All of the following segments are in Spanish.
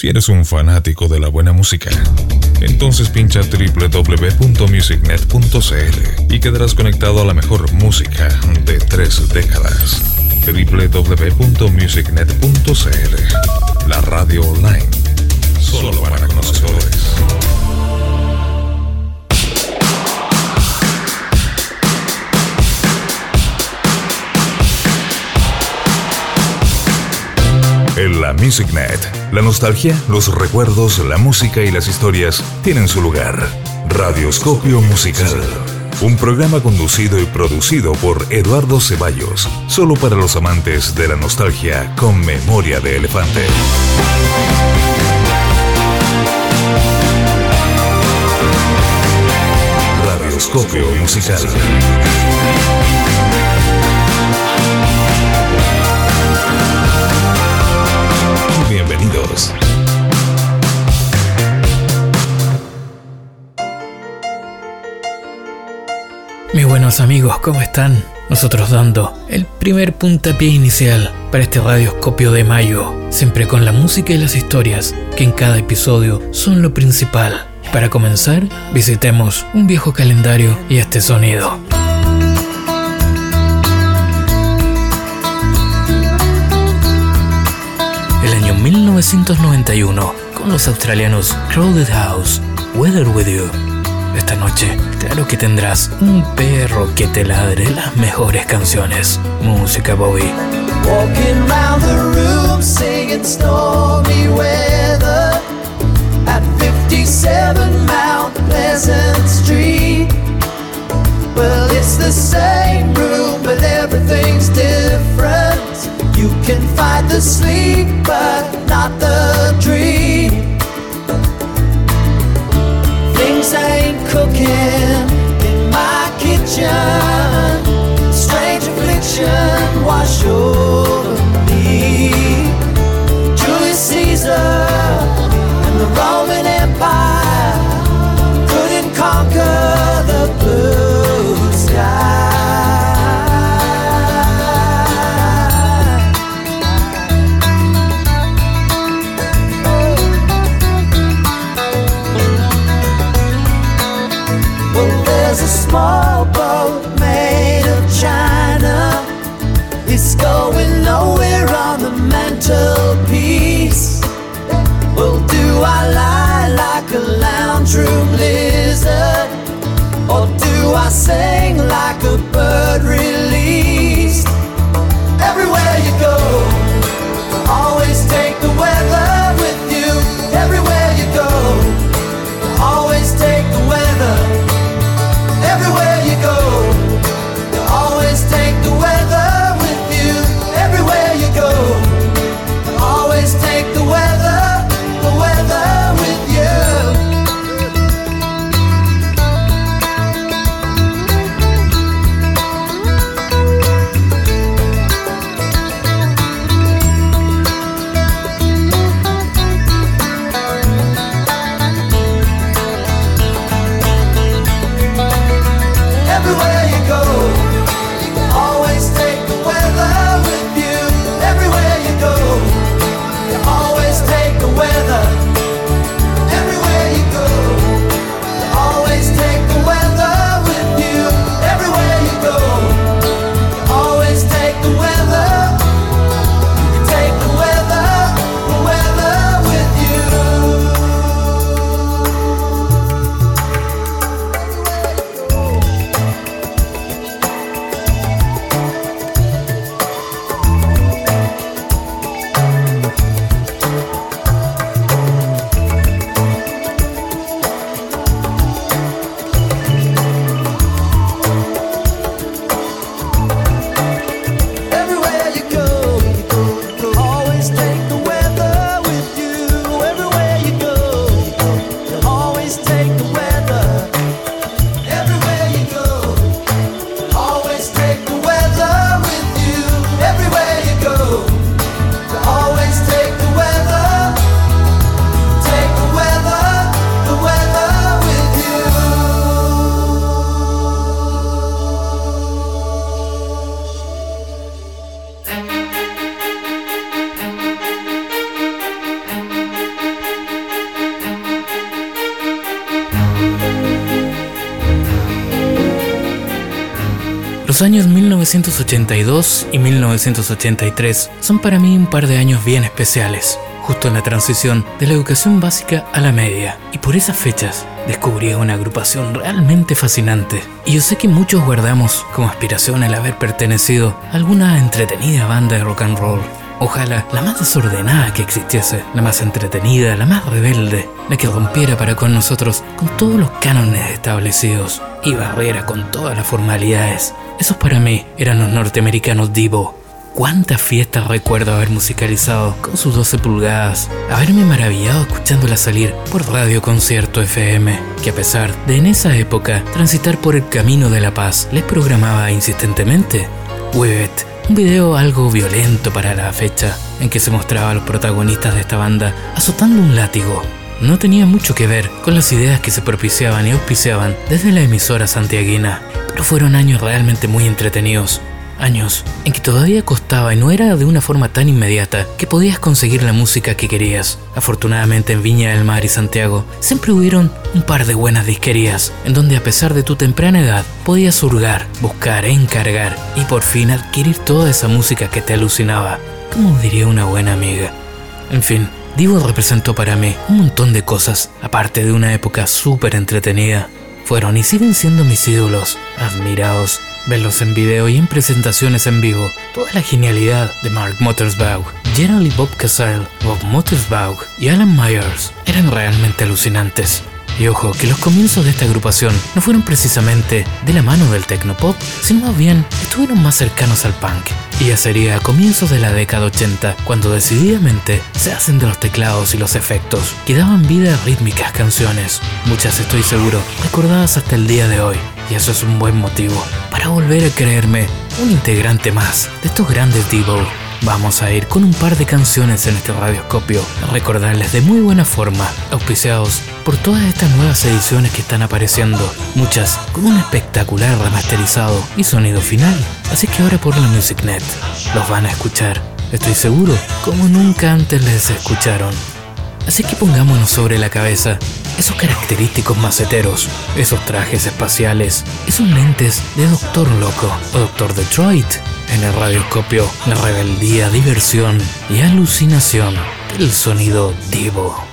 Si eres un fanático de la buena música, entonces pincha www.musicnet.cl y quedarás conectado a la mejor música de tres décadas. www.musicnet.cl La radio online, solo para conocedores. En la MusicNet, la nostalgia, los recuerdos, la música y las historias tienen su lugar. Radioscopio Musical. Un programa conducido y producido por Eduardo Ceballos, solo para los amantes de la nostalgia con memoria de elefante. Radioscopio Musical. Buenos amigos, ¿cómo están? Nosotros dando el primer puntapié inicial para este radioscopio de mayo, siempre con la música y las historias, que en cada episodio son lo principal. Para comenzar, visitemos un viejo calendario y este sonido. El año 1991, con los australianos Crowded House, Weather With You. Esta noche, claro que tendrás un perro que te ladre las mejores canciones. Música Bowie. Walking round the room singing stormy weather at 57 Mount Pleasant Street. Well, it's the same room, but everything's different. You can fight the sleep, but not the dream. Things ain't cooking in my kitchen. Strange affliction wash over me. Julius Caesar and the Roman Empire sing like a bird Los años 1982 y 1983 son para mí un par de años bien especiales, justo en la transición de la educación básica a la media. Y por esas fechas descubrí una agrupación realmente fascinante. Y yo sé que muchos guardamos como aspiración el haber pertenecido a alguna entretenida banda de rock and roll. Ojalá la más desordenada que existiese, la más entretenida, la más rebelde, la que rompiera para con nosotros con todos los cánones establecidos y barriera con todas las formalidades. Esos para mí eran los norteamericanos Divo. Cuántas fiestas recuerdo haber musicalizado con sus 12 pulgadas, haberme maravillado escuchándola salir por Radio Concierto FM, que a pesar de en esa época transitar por el camino de la paz, les programaba insistentemente. Webbet un video algo violento para la fecha en que se mostraba a los protagonistas de esta banda azotando un látigo. No tenía mucho que ver con las ideas que se propiciaban y auspiciaban desde la emisora santiaguina, pero fueron años realmente muy entretenidos, años en que todavía costaba y no era de una forma tan inmediata que podías conseguir la música que querías. Afortunadamente en Viña del Mar y Santiago siempre hubieron un par de buenas disquerías en donde a pesar de tu temprana edad podías hurgar, buscar, encargar y por fin adquirir toda esa música que te alucinaba, como diría una buena amiga. En fin, Divo representó para mí un montón de cosas, aparte de una época súper entretenida. Fueron y siguen siendo mis ídolos, admirados verlos en video y en presentaciones en vivo, toda la genialidad de Mark Mothersbaugh, Gerald y Bob Casale, Bob Mothersbaugh y Alan Myers eran realmente alucinantes. Y ojo, que los comienzos de esta agrupación no fueron precisamente de la mano del tecnopop, sino más bien estuvieron más cercanos al punk. Y ya sería a comienzos de la década 80 cuando decididamente se hacen de los teclados y los efectos que daban vida a rítmicas canciones, muchas estoy seguro recordadas hasta el día de hoy. Y eso es un buen motivo para volver a creerme un integrante más de estos grandes Devo Vamos a ir con un par de canciones en este radioscopio, recordarles de muy buena forma, auspiciados por todas estas nuevas ediciones que están apareciendo, muchas con un espectacular remasterizado y sonido final. Así que ahora por la MusicNet los van a escuchar, estoy seguro, como nunca antes les escucharon. Así que pongámonos sobre la cabeza esos característicos maceteros, esos trajes espaciales, esos lentes de Doctor Loco o Doctor Detroit en el radioscopio, la rebeldía, diversión y alucinación del sonido divo.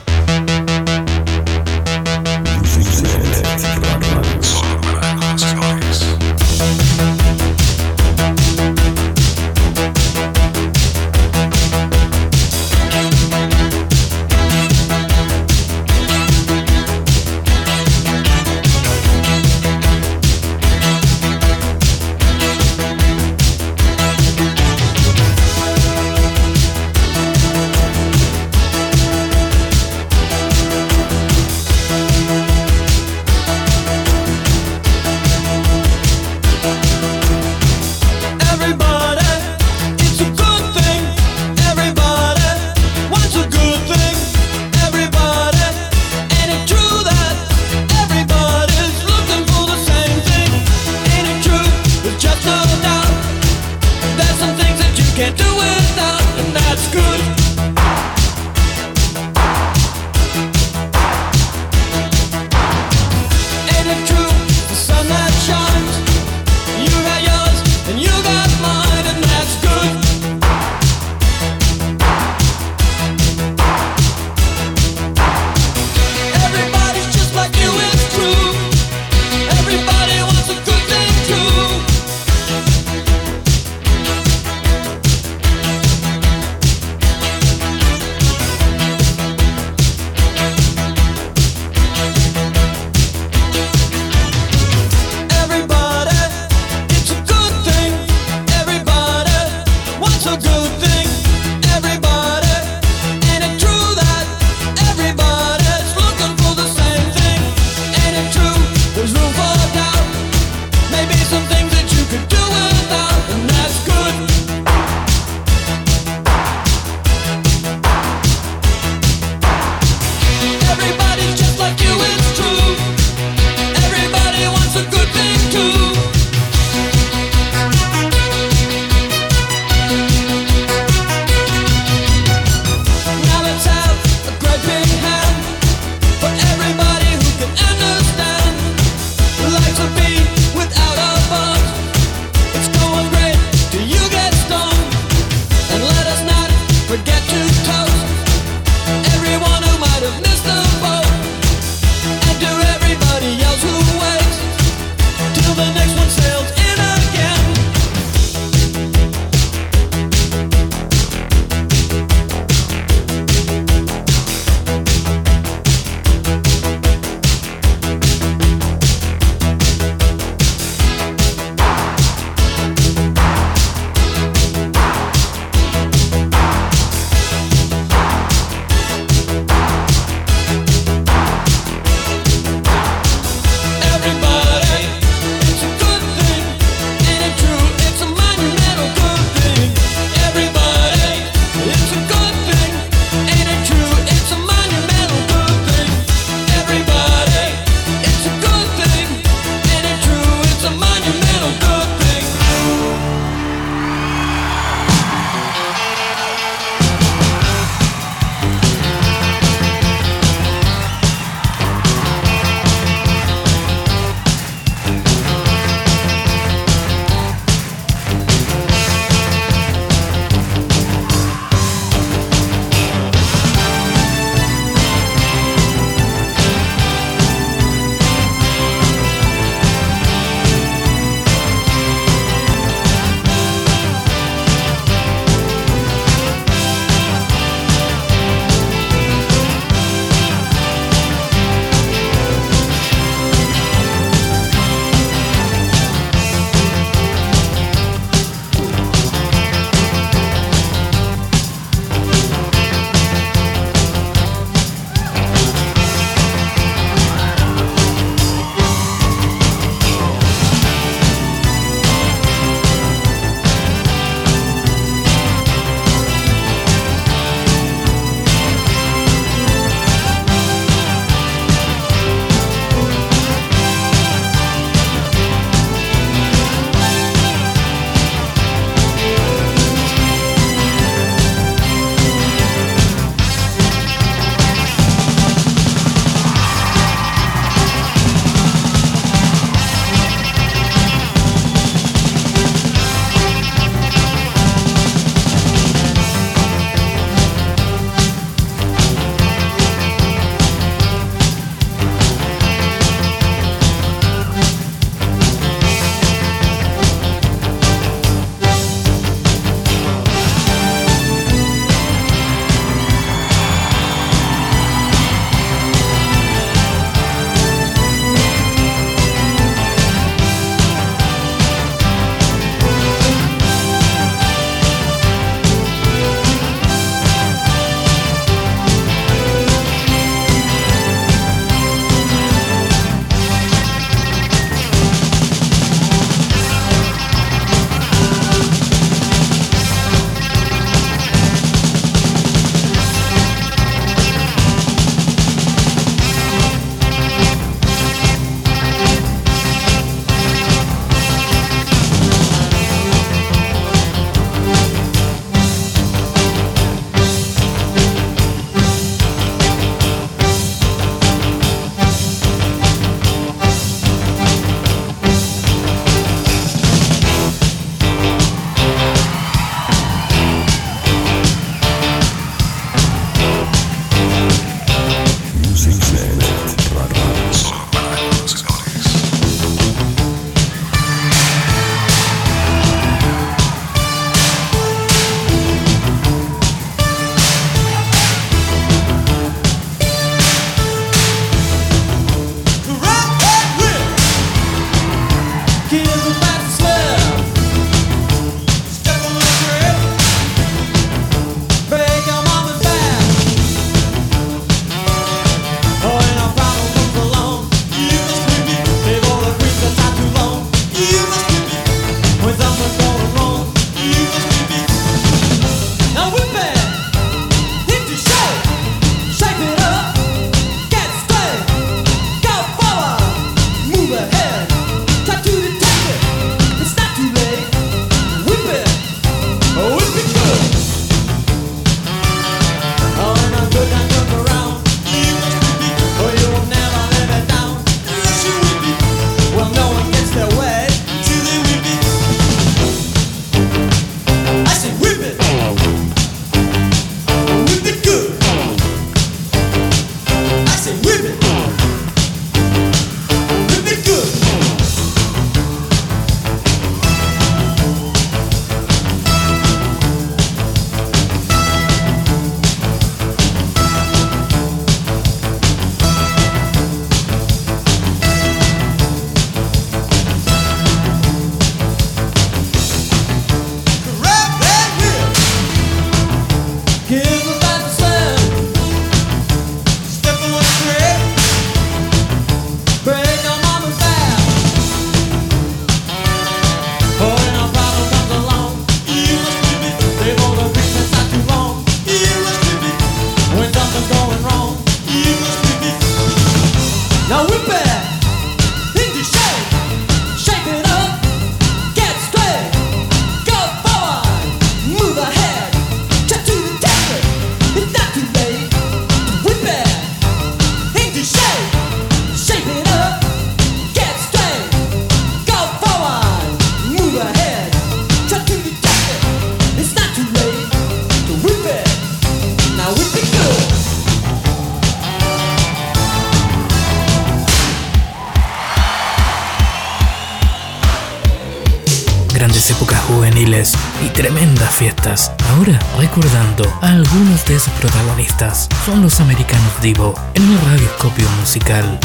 En el radioscopio musical.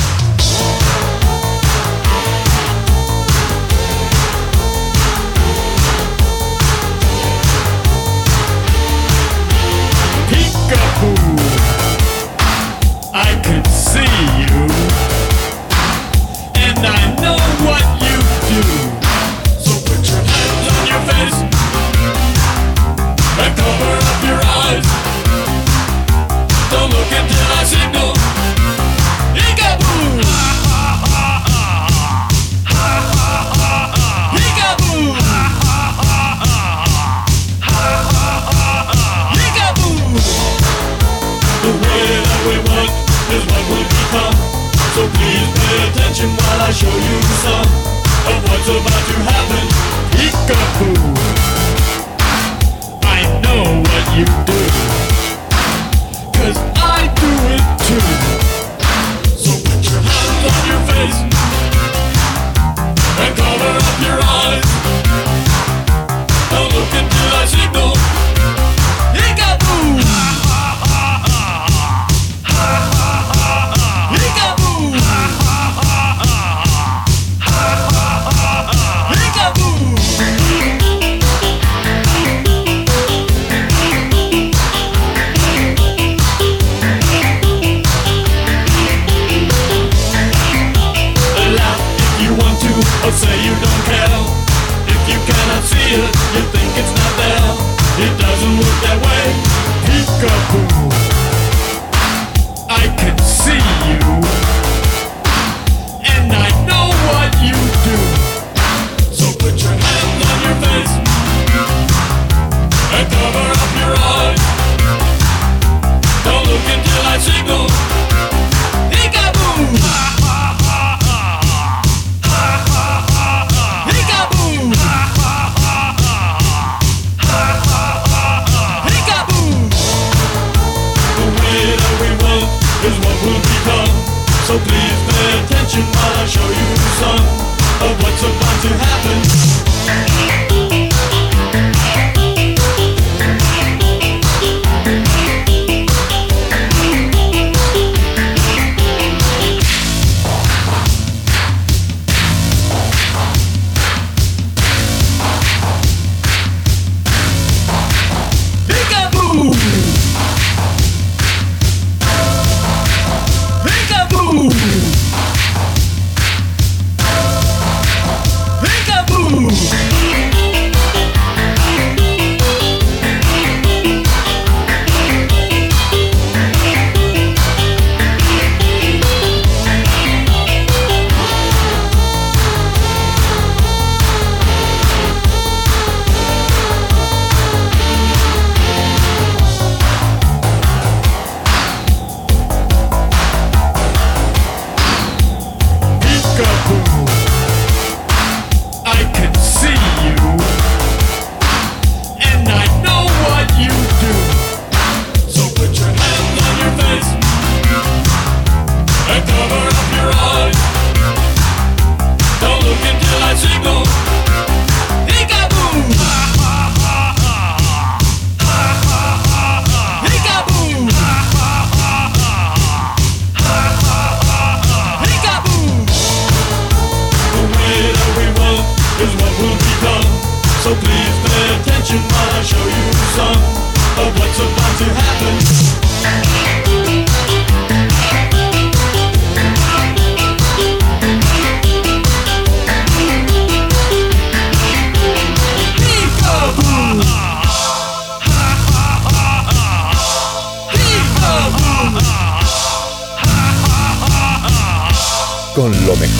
show you some.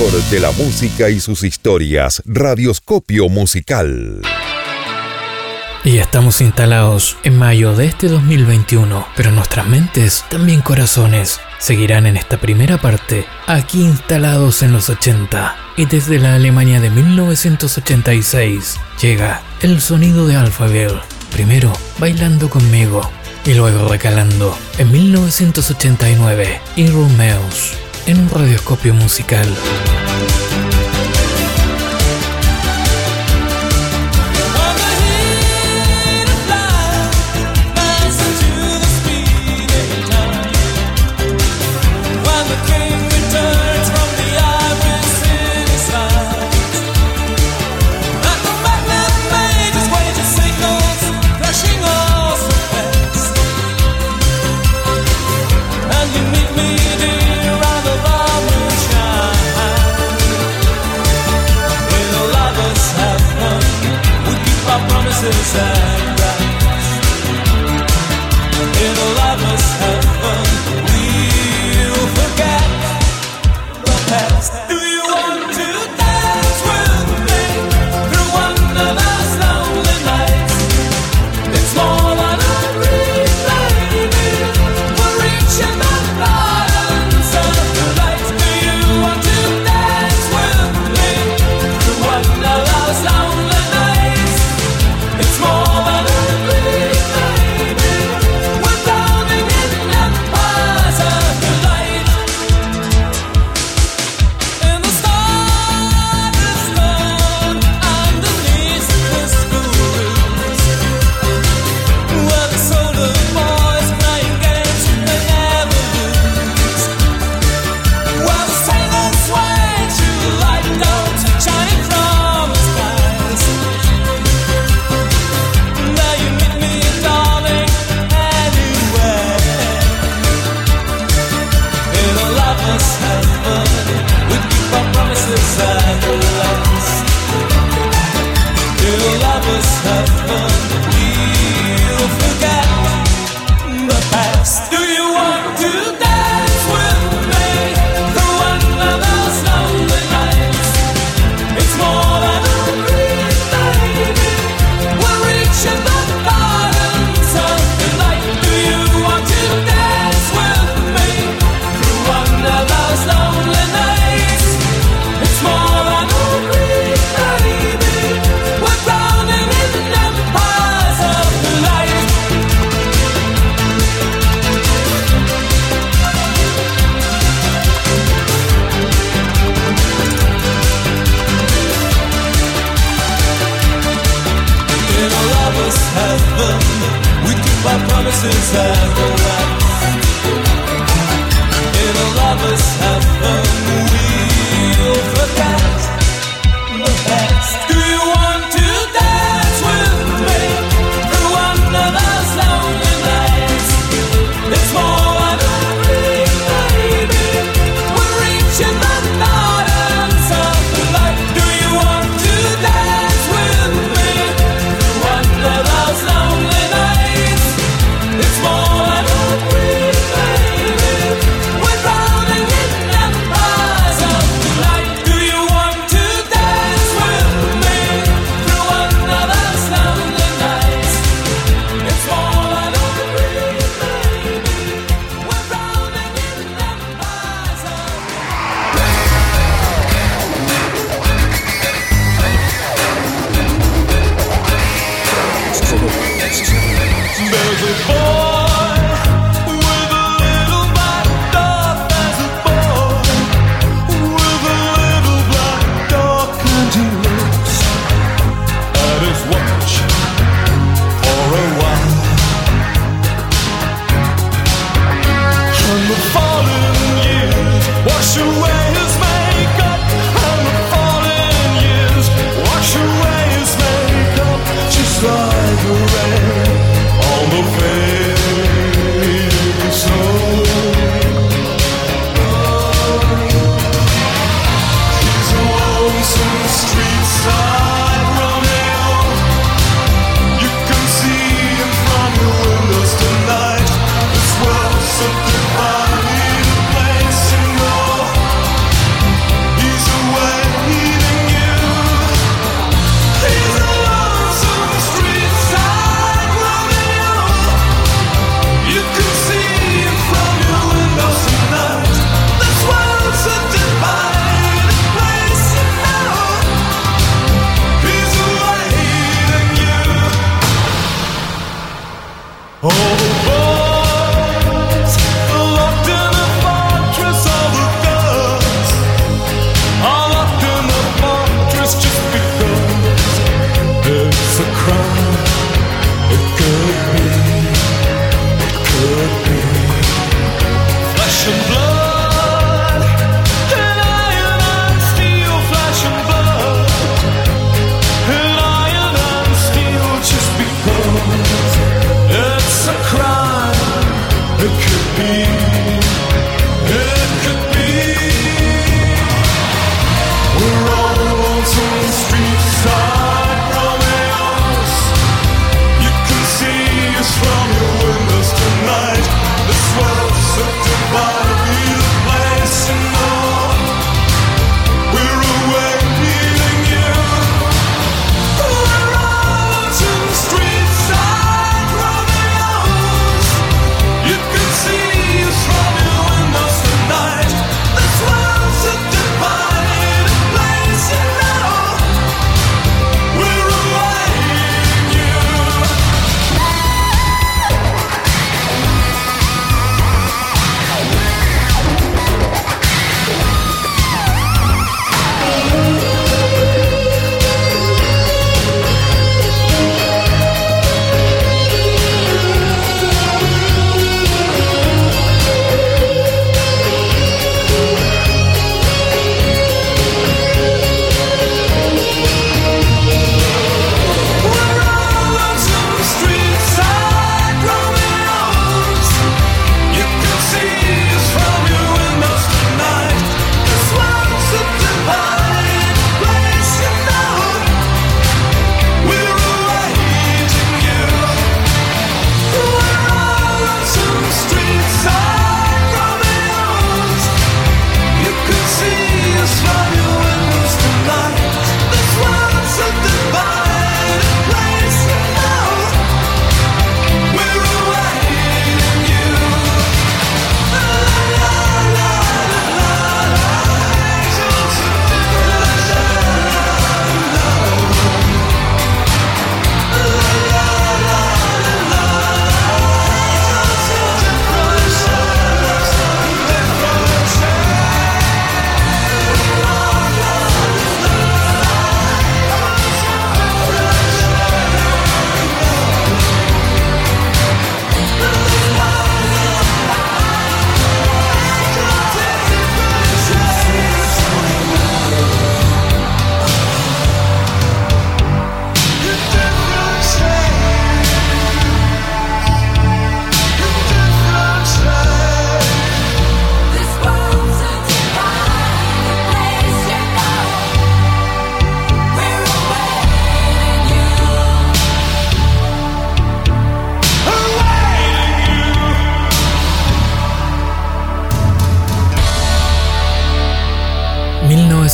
De la música y sus historias, Radioscopio Musical. Y estamos instalados en mayo de este 2021, pero nuestras mentes, también corazones, seguirán en esta primera parte, aquí instalados en los 80. Y desde la Alemania de 1986 llega el sonido de Alphaville, primero bailando conmigo y luego recalando en 1989 y Romeos en un radioscopio musical.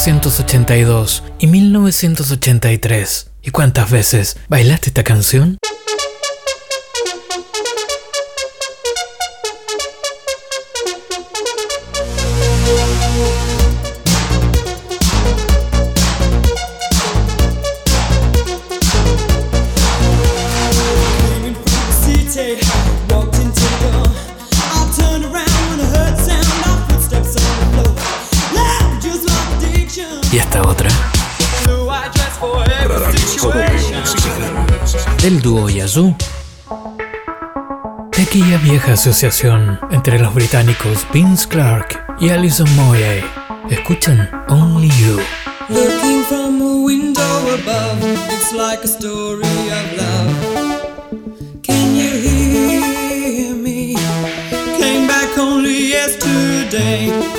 1982 y 1983. ¿Y cuántas veces bailaste esta canción? Yazoo. De aquella vieja asociación entre los británicos Vince Clark y Alison Moye, escuchan Only You. Looking from a window above, it's like a story of love. Can you hear me? Came back only yesterday.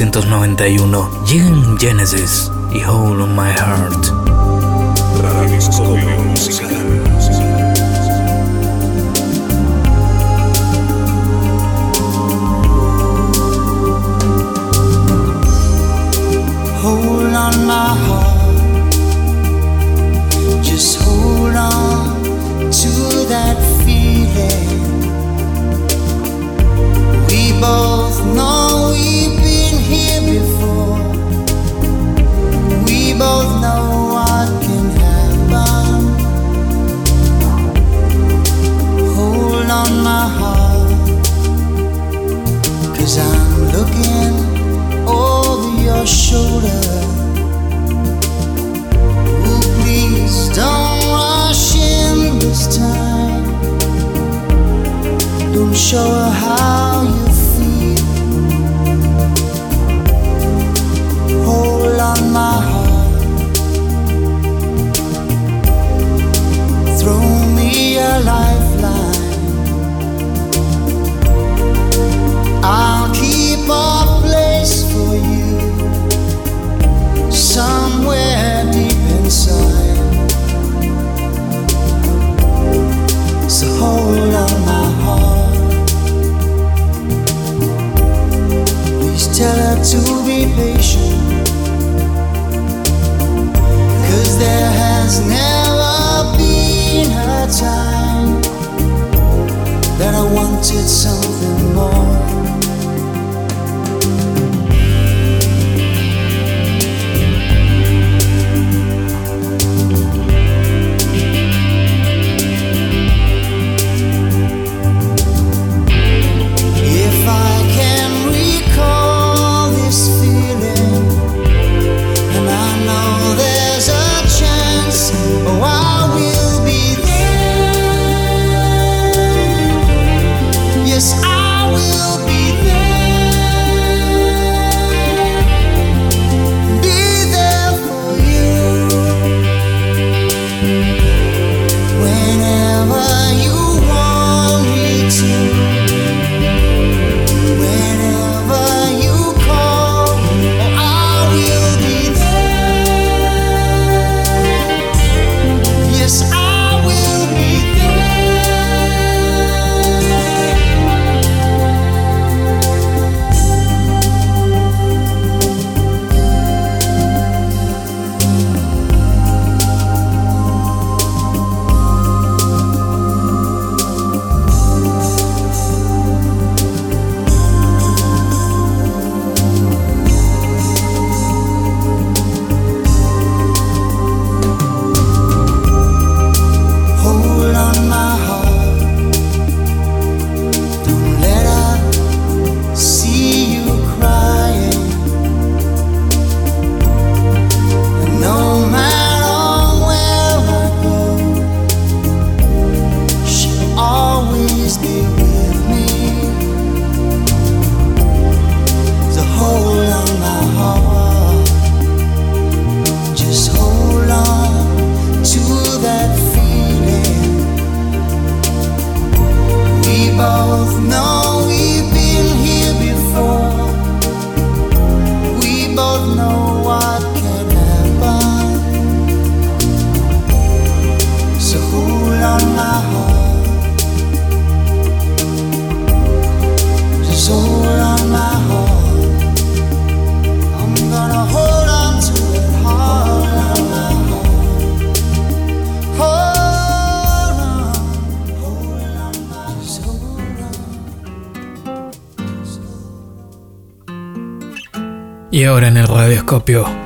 1991 llega en Genesis. Y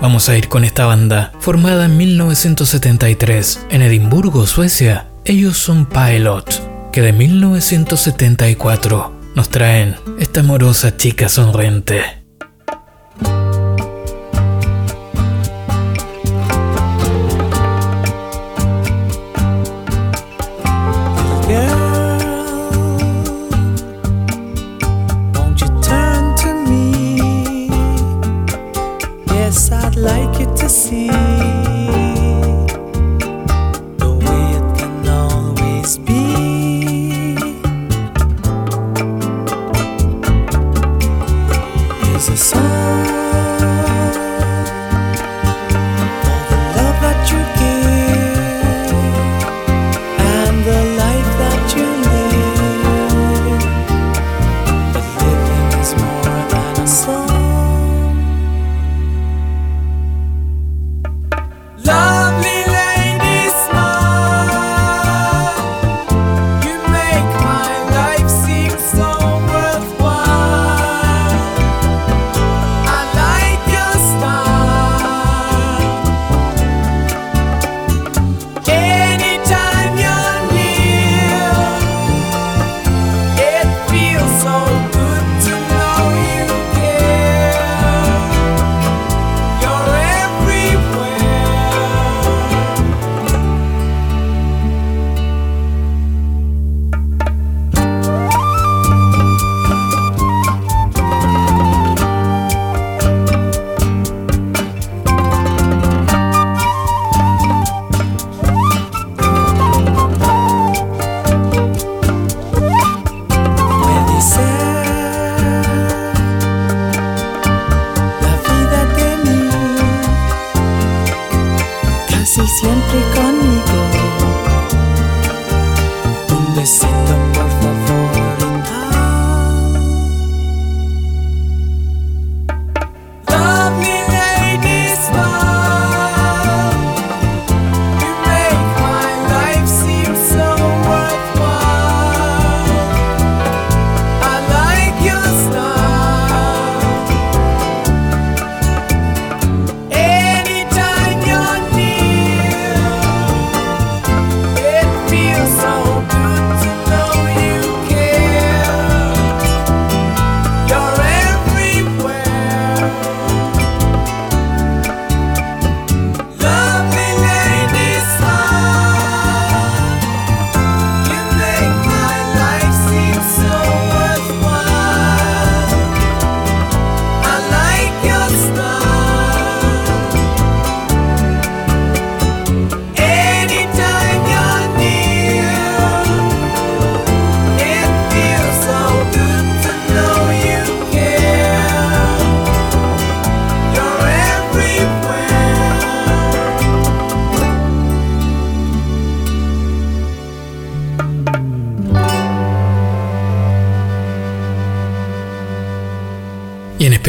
vamos a ir con esta banda, formada en 1973 en Edimburgo, Suecia. Ellos son Pilot, que de 1974 nos traen esta amorosa chica sonriente.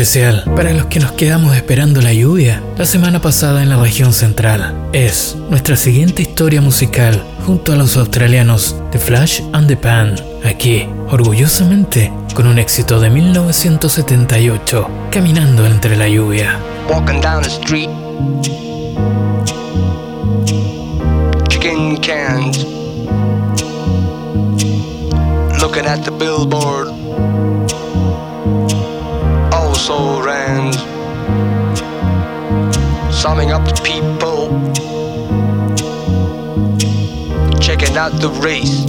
Especial para los que nos quedamos esperando la lluvia la semana pasada en la región central. Es nuestra siguiente historia musical junto a los australianos The Flash and the Pan, aquí, orgullosamente, con un éxito de 1978, Caminando entre la lluvia. Walking down the street, chicken cans, looking at the billboard. Also ran, summing up the people, checking out the race,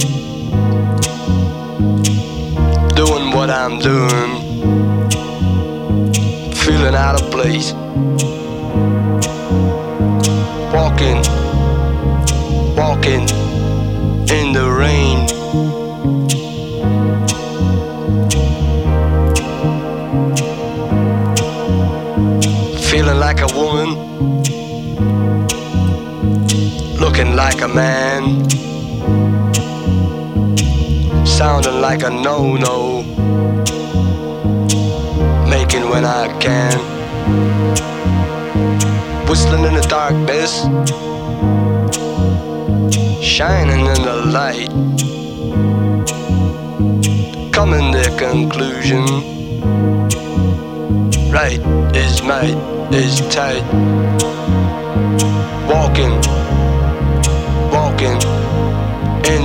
doing what I'm doing, feeling out of place, walking, walking in the rain. Like a man, sounding like a no no, making when I can, whistling in the darkness, shining in the light, coming to conclusion. Right is might is tight. Walking, walking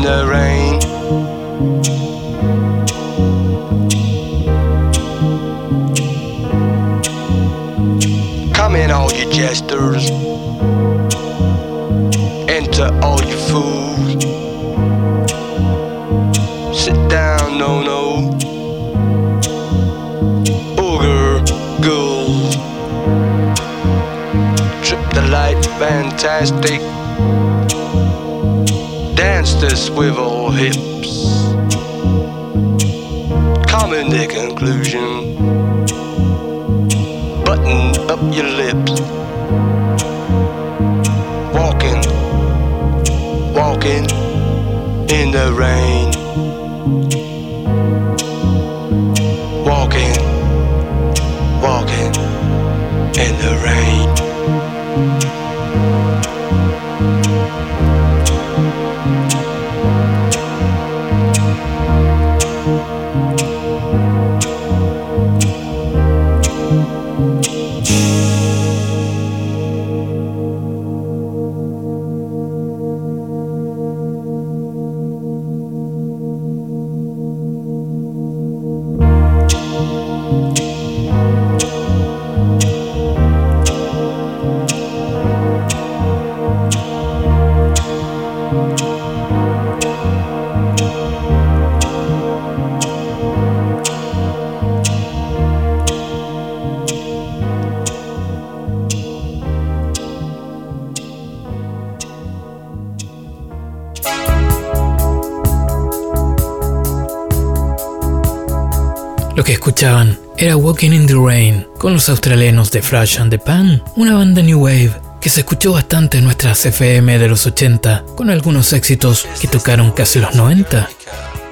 the rain. Come in, all you jesters. Enter, all you fools. Sit down, no, no. Booger, ghouls Trip the light fantastic. The swivel hips. Come the conclusion. Button up your lips. Walking, walking in the rain. Walking in the Rain con los australianos de Flash and the Pan, una banda New Wave que se escuchó bastante en nuestras FM de los 80, con algunos éxitos que tocaron casi los 90.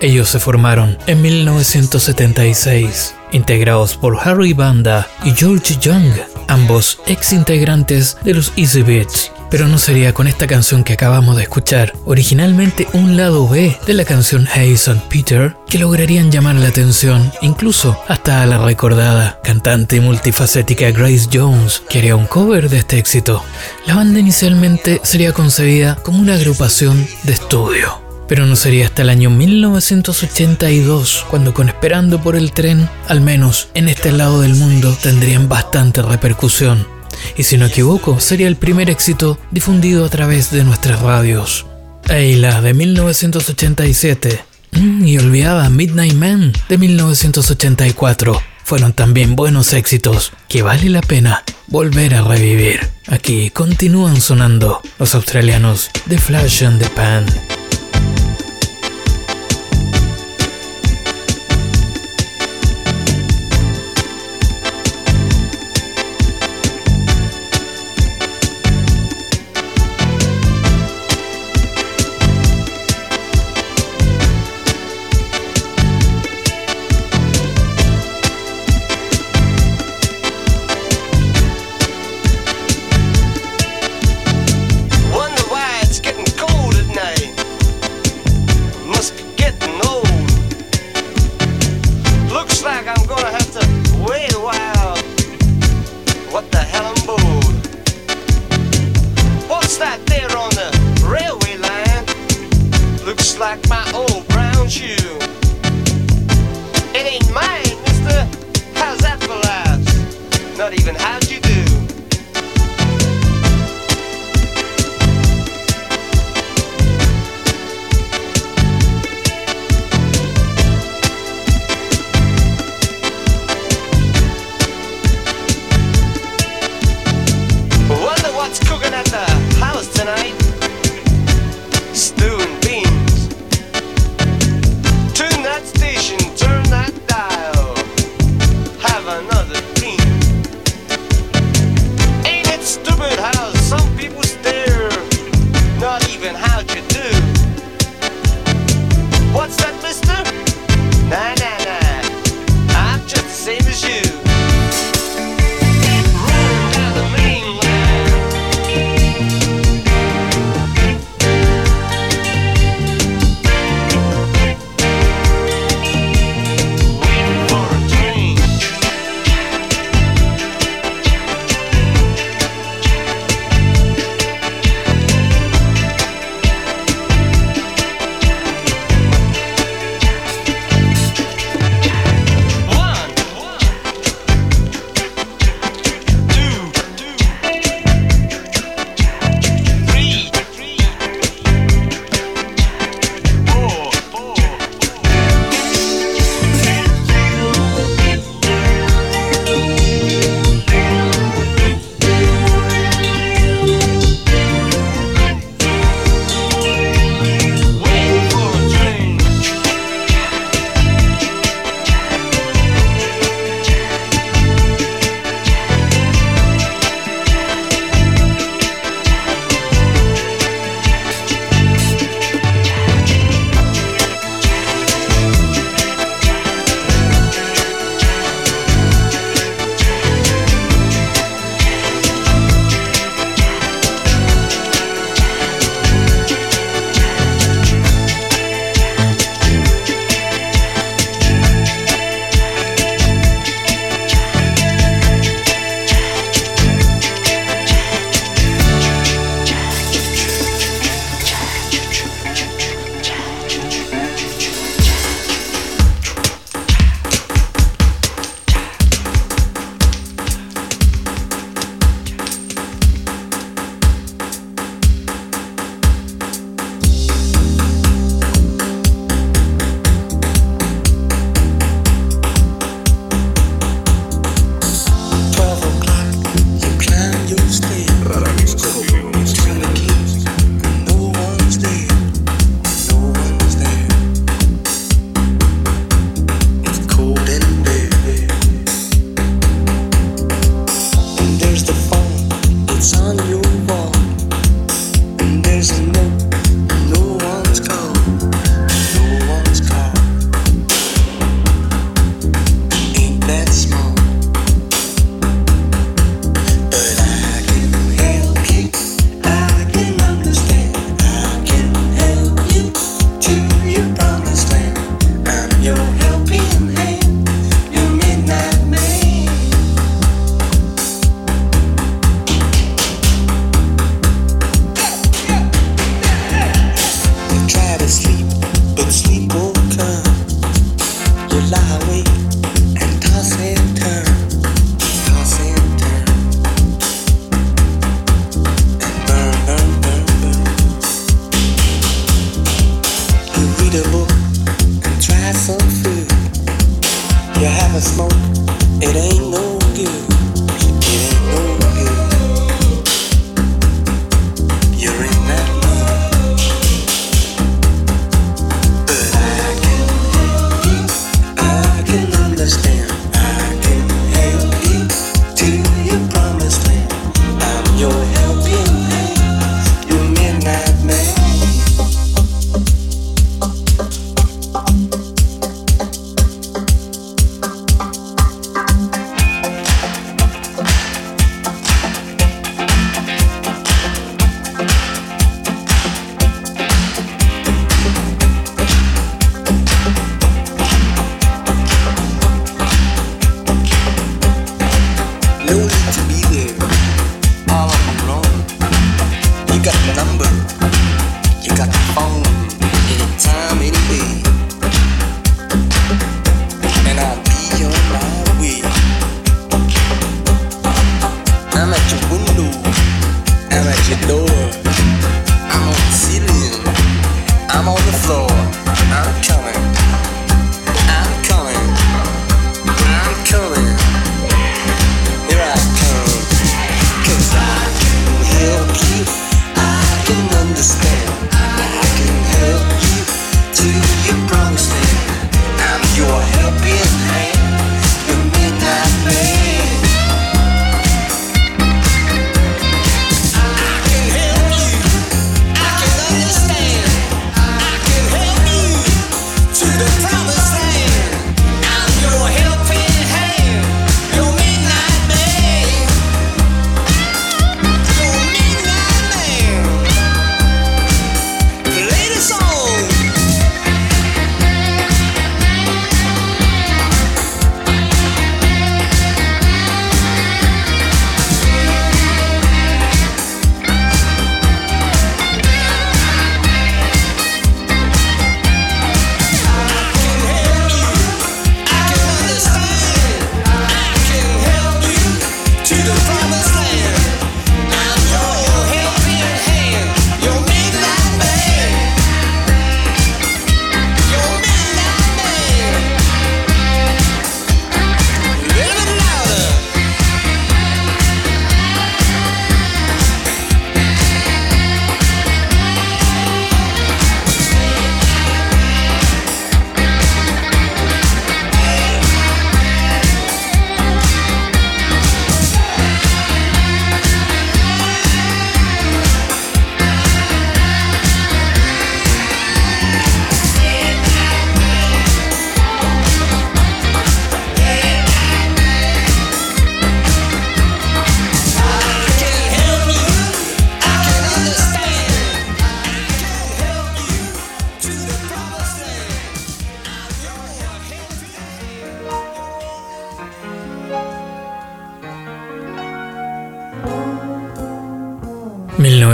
Ellos se formaron en 1976, integrados por Harry Banda y George Young, ambos ex integrantes de los Easy Beats. Pero no sería con esta canción que acabamos de escuchar, originalmente un lado B de la canción Hey St. Peter, que lograrían llamar la atención incluso hasta a la recordada cantante multifacética Grace Jones, que haría un cover de este éxito. La banda inicialmente sería concebida como una agrupación de estudio. Pero no sería hasta el año 1982 cuando con Esperando por el tren, al menos en este lado del mundo, tendrían bastante repercusión y si no equivoco, sería el primer éxito difundido a través de nuestras radios. Ayla de 1987 mm, y olvidaba Midnight Man de 1984 fueron también buenos éxitos que vale la pena volver a revivir. Aquí continúan sonando los australianos de Flash and the Pan.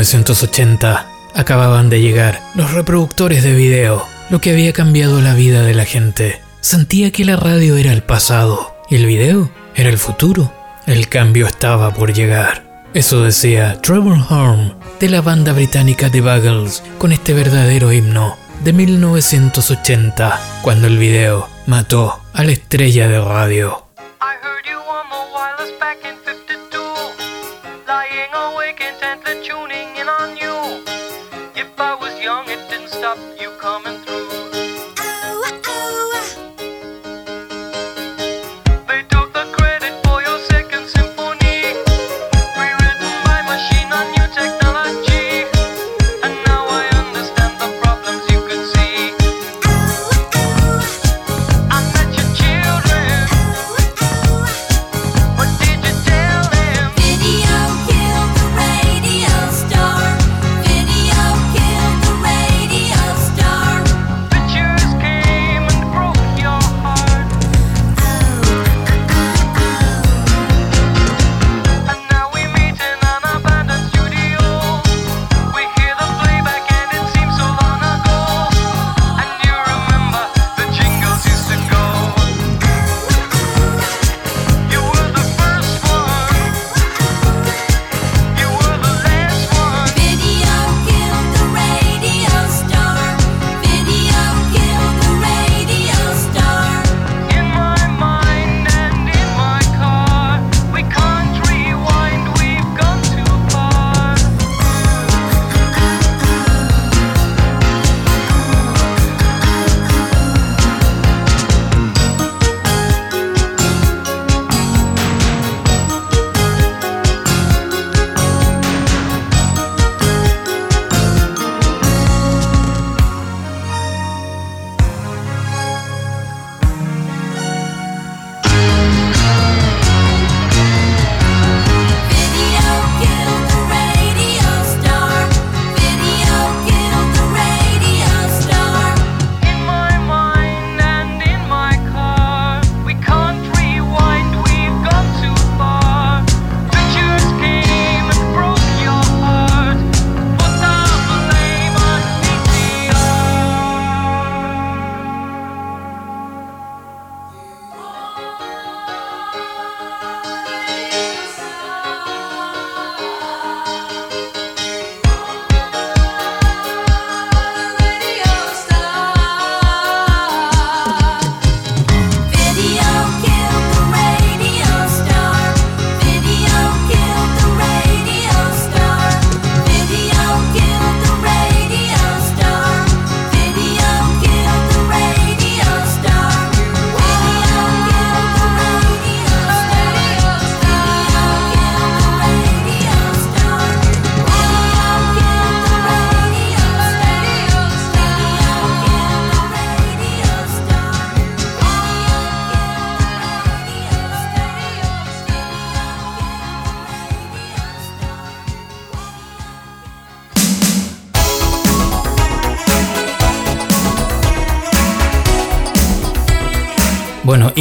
1980 acababan de llegar los reproductores de video, lo que había cambiado la vida de la gente. Sentía que la radio era el pasado y el video era el futuro. El cambio estaba por llegar. Eso decía Trevor Horn de la banda británica The Buggles con este verdadero himno de 1980, cuando el video mató a la estrella de radio.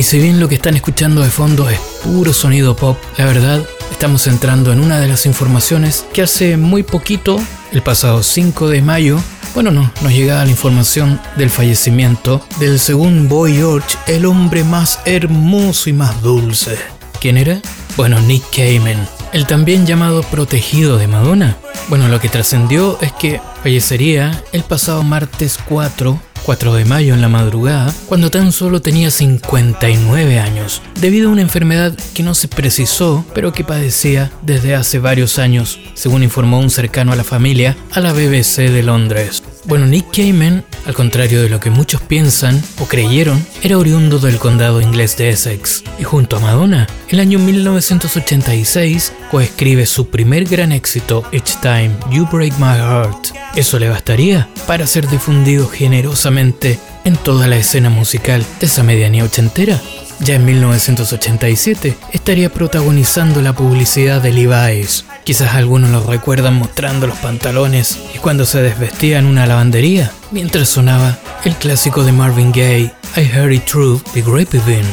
Si bien lo que están escuchando de fondo es puro sonido pop, la verdad estamos entrando en una de las informaciones que hace muy poquito, el pasado 5 de mayo, bueno, no, nos llegaba la información del fallecimiento del según Boy George, el hombre más hermoso y más dulce. ¿Quién era? Bueno, Nick Cayman, el también llamado protegido de Madonna. Bueno, lo que trascendió es que fallecería el pasado martes 4 4 de mayo en la madrugada, cuando tan solo tenía 59 años, debido a una enfermedad que no se precisó, pero que padecía desde hace varios años, según informó un cercano a la familia a la BBC de Londres. Bueno, Nick Cayman, al contrario de lo que muchos piensan o creyeron, era oriundo del condado inglés de Essex y junto a Madonna, el año 1986 coescribe su primer gran éxito, Each Time You Break My Heart. Eso le bastaría para ser difundido generosamente en toda la escena musical de esa medianía ochentera. Ya en 1987 estaría protagonizando la publicidad de Levi's. Quizás algunos lo recuerdan mostrando los pantalones y cuando se desvestía en una lavandería, mientras sonaba el clásico de Marvin Gaye, I Heard It True, The Bean.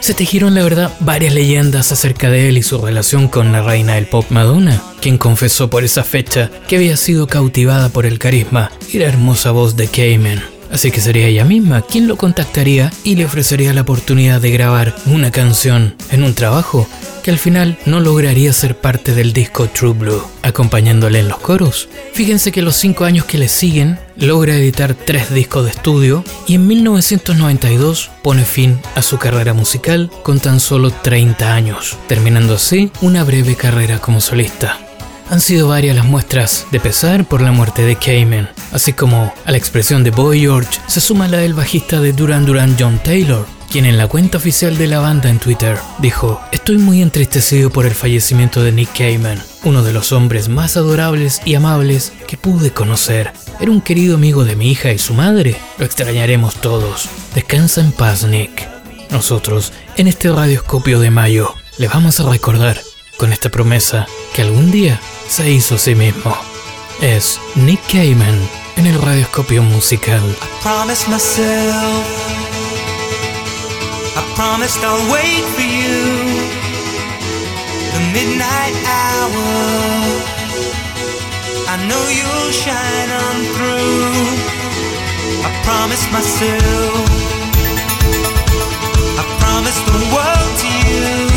Se tejieron la verdad varias leyendas acerca de él y su relación con la reina del pop Madonna, quien confesó por esa fecha que había sido cautivada por el carisma y la hermosa voz de Cayman. Así que sería ella misma quien lo contactaría y le ofrecería la oportunidad de grabar una canción en un trabajo que al final no lograría ser parte del disco True Blue, acompañándole en los coros. Fíjense que los cinco años que le siguen logra editar tres discos de estudio y en 1992 pone fin a su carrera musical con tan solo 30 años, terminando así una breve carrera como solista. Han sido varias las muestras de pesar por la muerte de Cayman, así como a la expresión de Boy George se suma la del bajista de Duran Duran John Taylor, quien en la cuenta oficial de la banda en Twitter dijo, estoy muy entristecido por el fallecimiento de Nick Cayman, uno de los hombres más adorables y amables que pude conocer. Era un querido amigo de mi hija y su madre. Lo extrañaremos todos. Descansa en paz, Nick. Nosotros, en este radioscopio de mayo, le vamos a recordar con esta promesa que algún día se hizo a sí mismo. Es Nick Cayman en el radioscopio musical. I promised myself, I promised I'll wait for you. The midnight hour, I know you'll shine on through. I promised myself, I promised the world to you.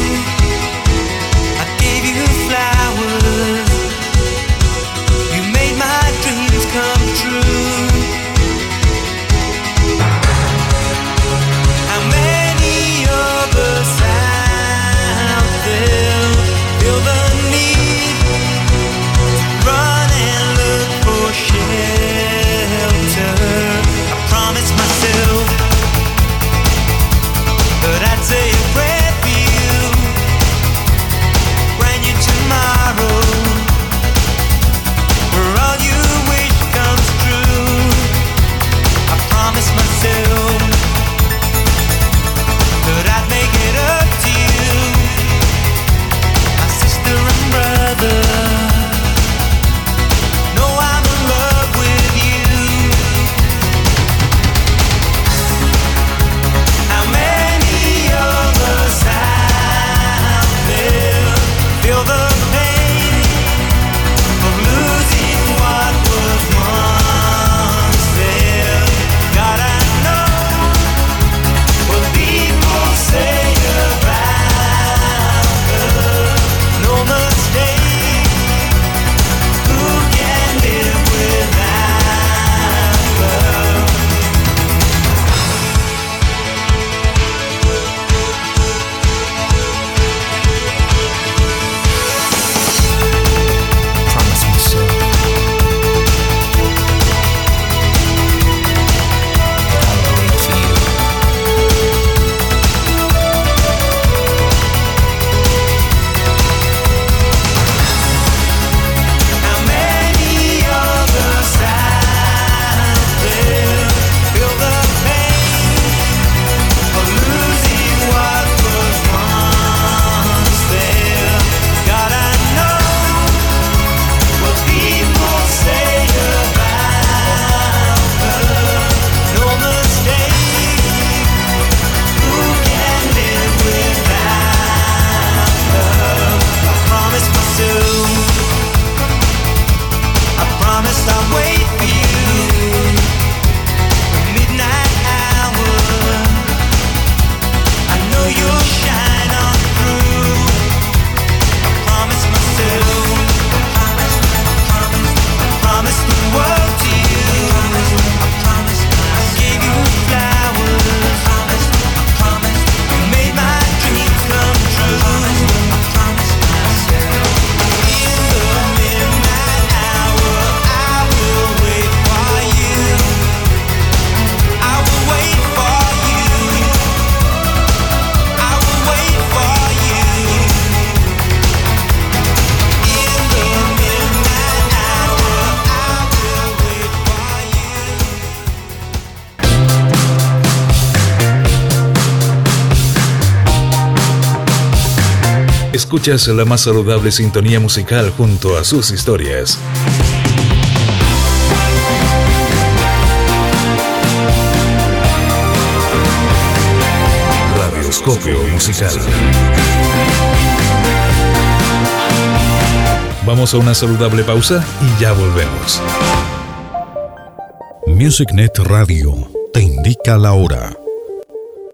Escuchas la más saludable sintonía musical junto a sus historias. Radioscopio musical. Vamos a una saludable pausa y ya volvemos. MusicNet Radio te indica la hora.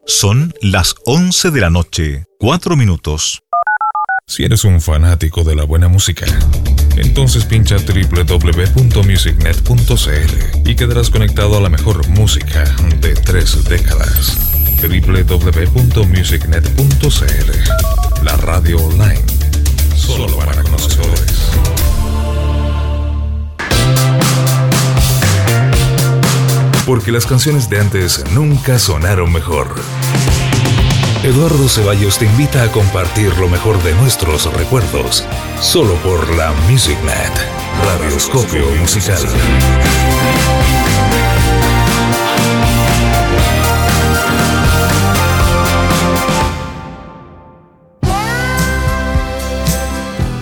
Son las 11 de la noche, 4 minutos. Si eres un fanático de la buena música, entonces pincha www.musicnet.cl y quedarás conectado a la mejor música de tres décadas. www.musicnet.cl La radio online, solo para conocedores. Porque las canciones de antes nunca sonaron mejor. Eduardo Ceballos te invita a compartir lo mejor de nuestros recuerdos, solo por la MusicNet, Radioscopio Musical.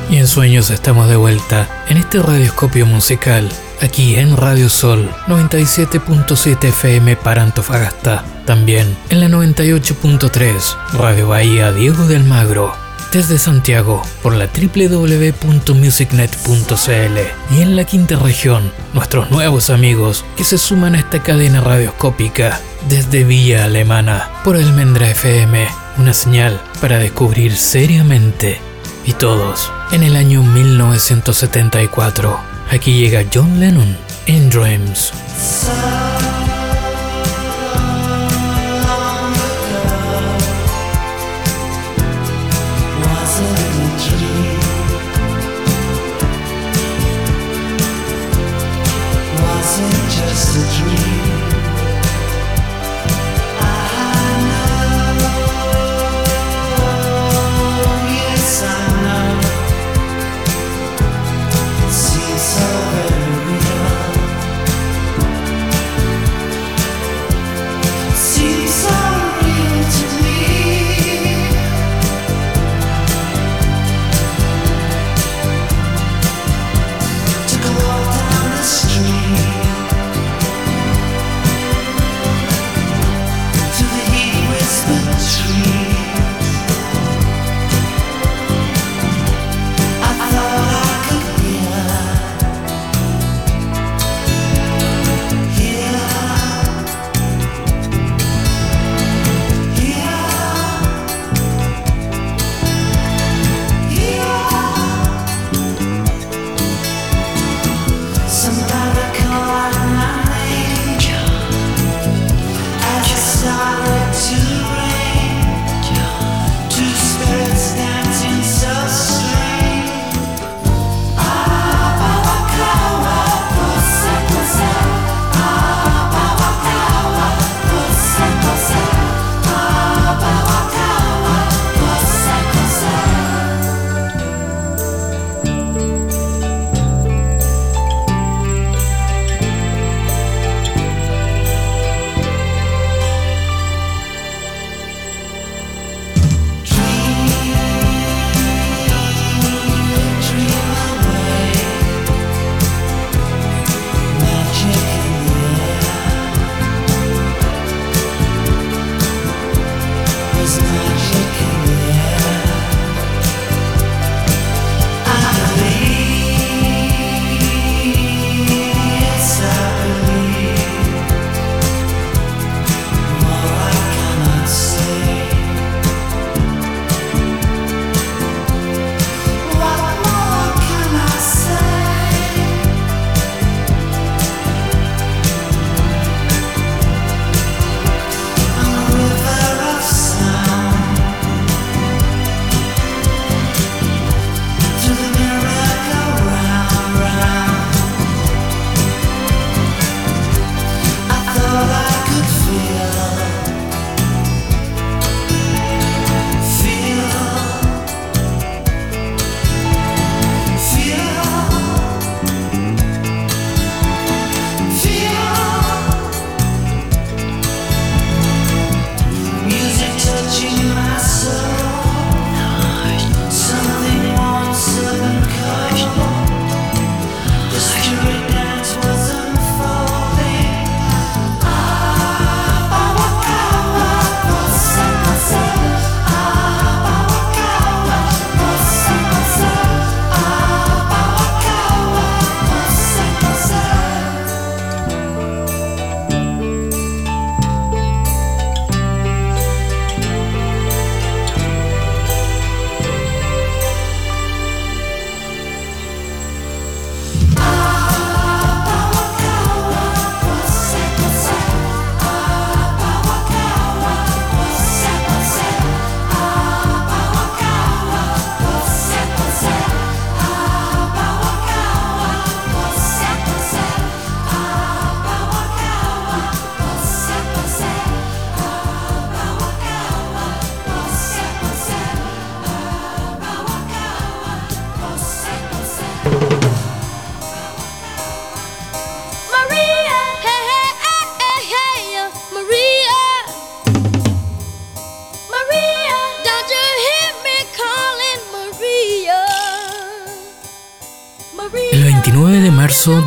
Y en sueños estamos de vuelta en este radioscopio musical, aquí en Radio Sol 97.7 FM para Antofagasta, también en la 98.3 Radio Bahía Diego de Almagro, desde Santiago por la www.musicnet.cl y en la quinta región, nuestros nuevos amigos que se suman a esta cadena radioscópica desde Villa Alemana por Almendra FM, una señal para descubrir seriamente. Y todos en el año 1974. Aquí llega John Lennon en Dreams.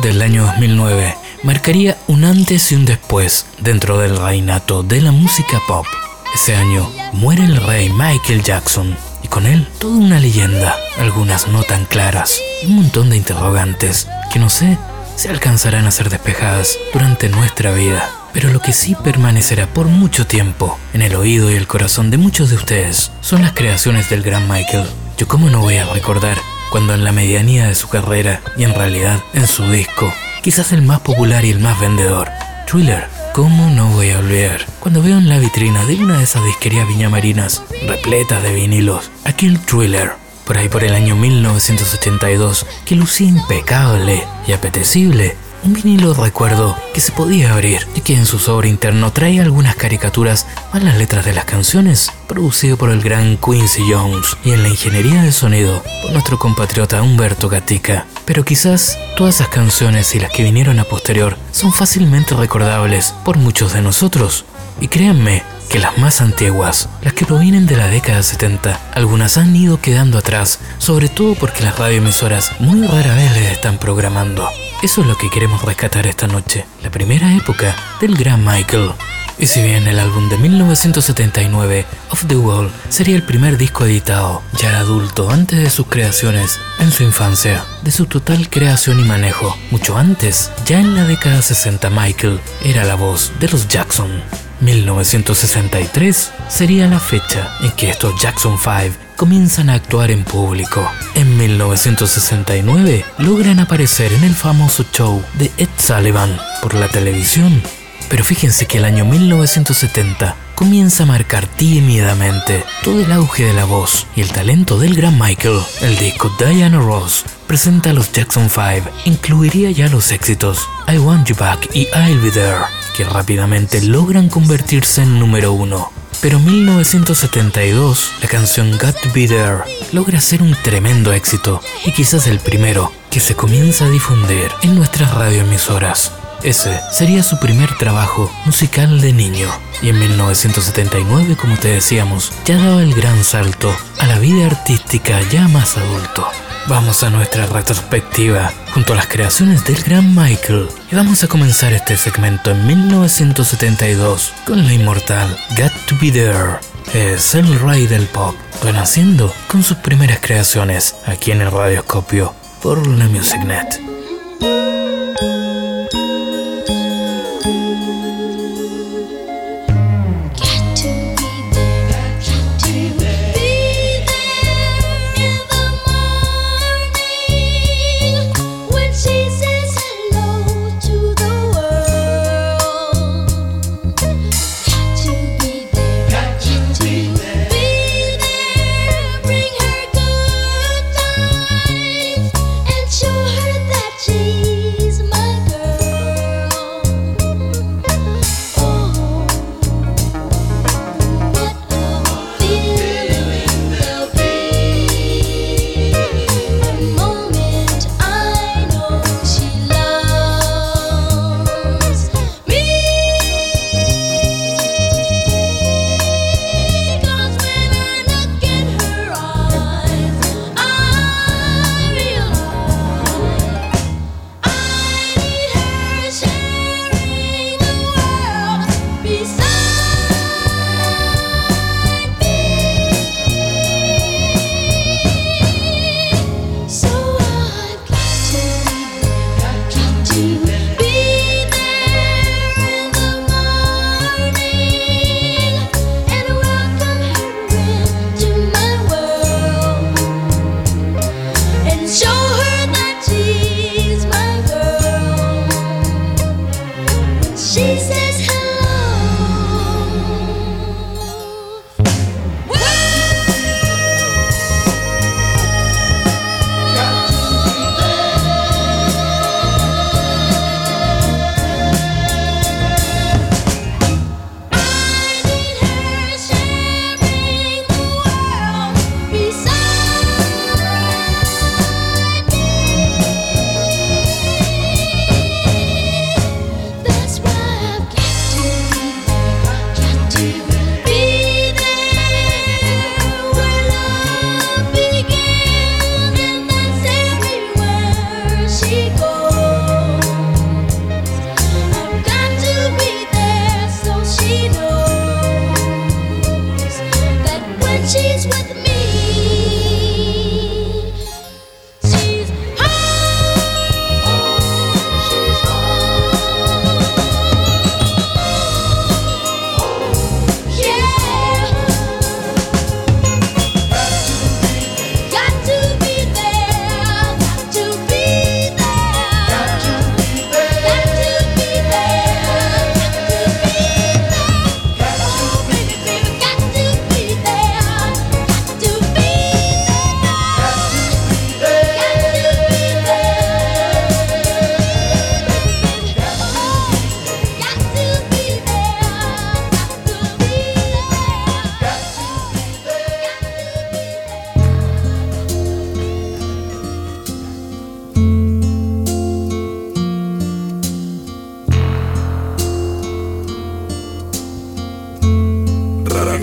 Del año 2009 marcaría un antes y un después dentro del reinato de la música pop. Ese año muere el rey Michael Jackson y con él toda una leyenda, algunas no tan claras, un montón de interrogantes que no sé si alcanzarán a ser despejadas durante nuestra vida. Pero lo que sí permanecerá por mucho tiempo en el oído y el corazón de muchos de ustedes son las creaciones del gran Michael. Yo cómo no voy a recordar cuando en la medianía de su carrera y en realidad en su disco, quizás el más popular y el más vendedor, Thriller, ¿cómo no voy a olvidar? Cuando veo en la vitrina de una de esas disquerías viñamarinas repletas de vinilos, aquel Thriller, por ahí por el año 1982, que lucía impecable y apetecible, un vinilo recuerdo que se podía abrir y que en su sobre interno trae algunas caricaturas a las letras de las canciones, producido por el gran Quincy Jones y en la ingeniería de sonido por nuestro compatriota Humberto Gatica. Pero quizás todas esas canciones y las que vinieron a posterior son fácilmente recordables por muchos de nosotros. Y créanme, que las más antiguas, las que provienen de la década 70, algunas han ido quedando atrás, sobre todo porque las radioemisoras muy rara vez les están programando. Eso es lo que queremos rescatar esta noche, la primera época del gran Michael. Y si bien el álbum de 1979, Of the Wall, sería el primer disco editado, ya adulto, antes de sus creaciones, en su infancia, de su total creación y manejo, mucho antes, ya en la década 60 Michael era la voz de los Jackson. 1963 sería la fecha en que estos Jackson 5 comienzan a actuar en público. En 1969 logran aparecer en el famoso show de Ed Sullivan por la televisión. Pero fíjense que el año 1970 comienza a marcar tímidamente todo el auge de la voz y el talento del gran Michael. El disco Diana Ross presenta a los Jackson 5, incluiría ya los éxitos I Want You Back y I'll Be There, que rápidamente logran convertirse en número uno. Pero en 1972, la canción Got to Be There logra ser un tremendo éxito y quizás el primero que se comienza a difundir en nuestras radioemisoras. Ese sería su primer trabajo musical de niño. Y en 1979, como te decíamos, ya daba el gran salto a la vida artística ya más adulto. Vamos a nuestra retrospectiva junto a las creaciones del gran Michael y vamos a comenzar este segmento en 1972 con la inmortal Got to Be There. Es el rey del pop, renaciendo con sus primeras creaciones aquí en el radioscopio por la MusicNet.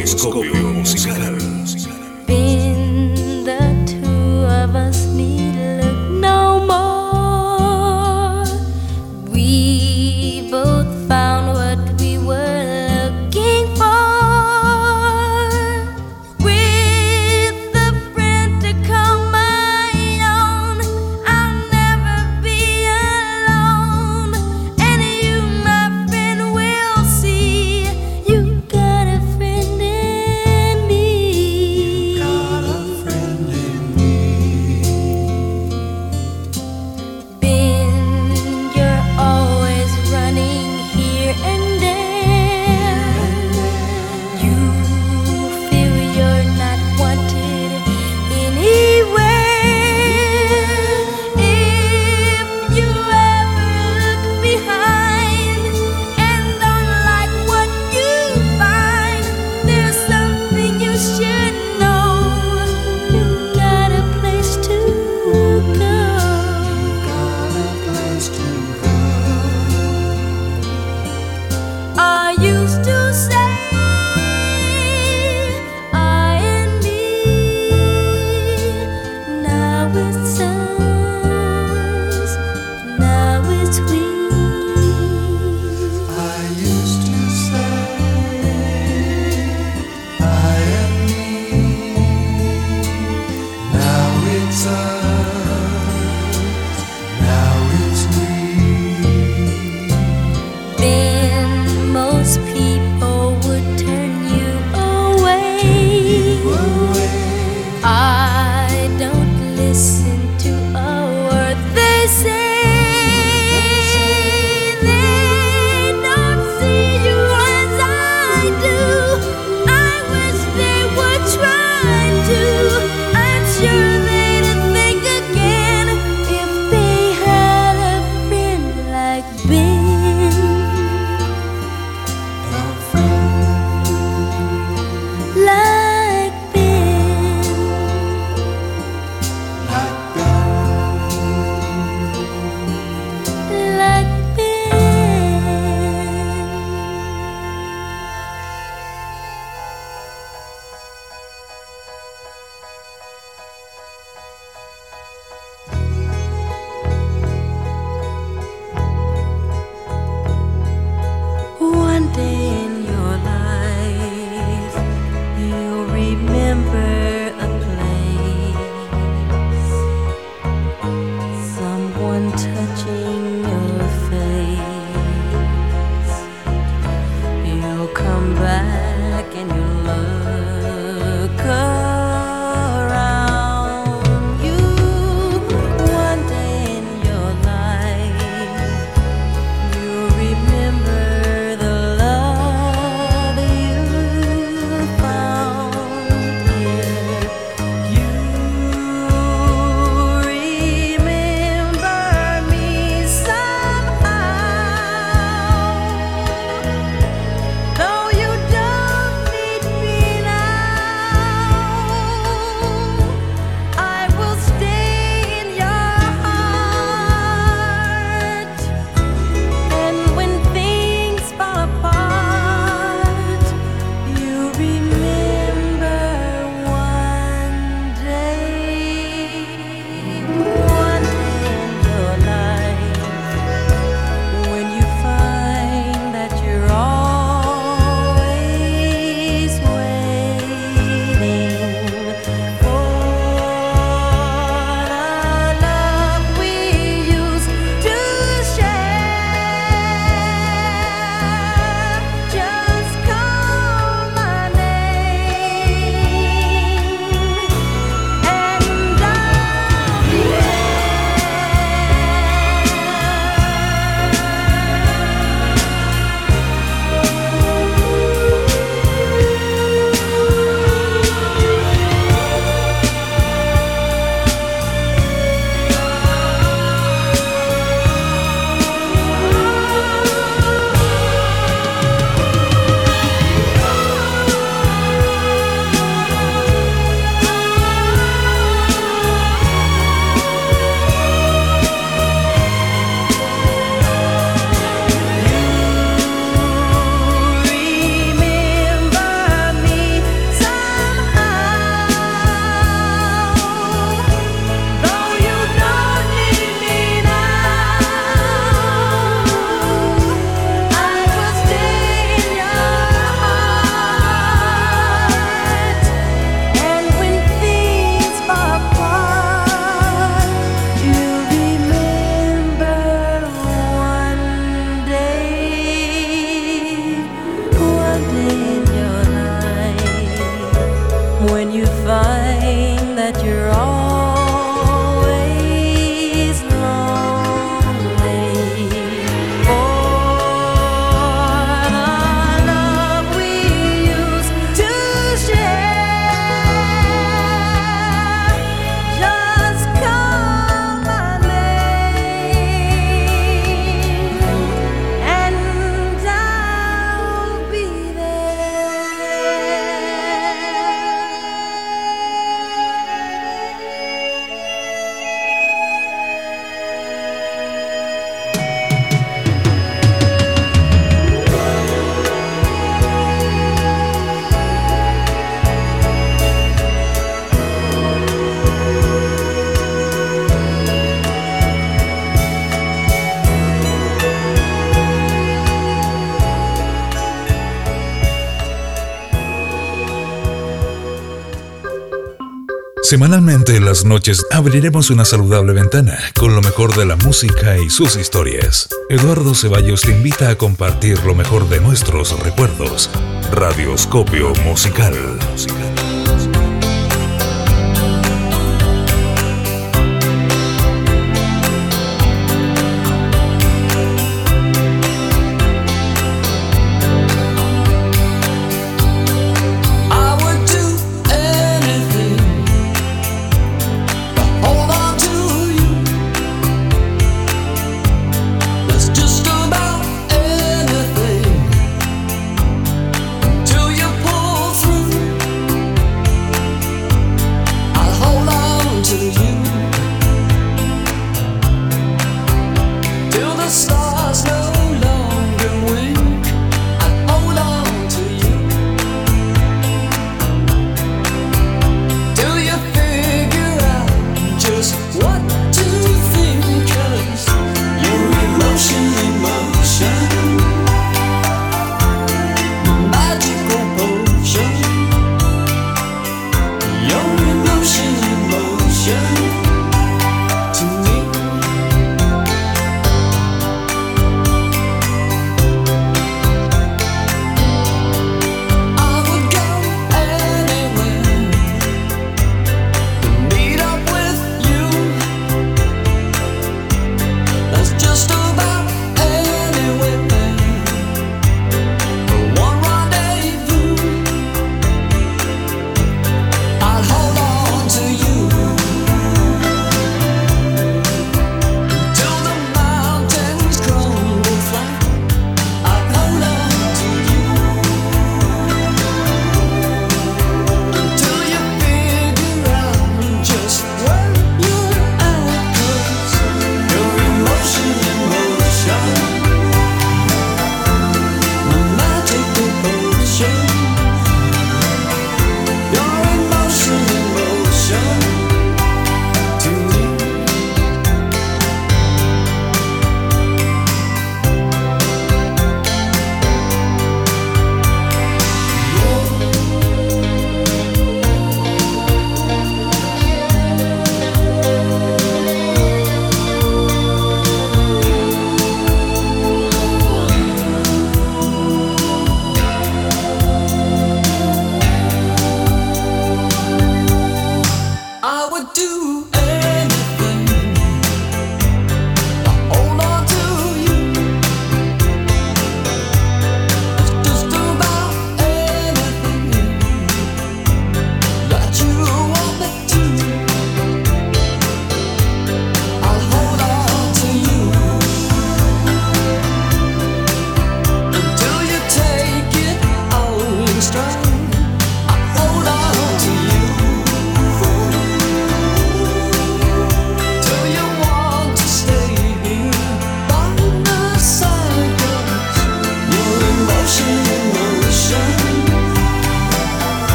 Periscopio Musical. Semanalmente en las noches abriremos una saludable ventana con lo mejor de la música y sus historias. Eduardo Ceballos te invita a compartir lo mejor de nuestros recuerdos. Radioscopio musical.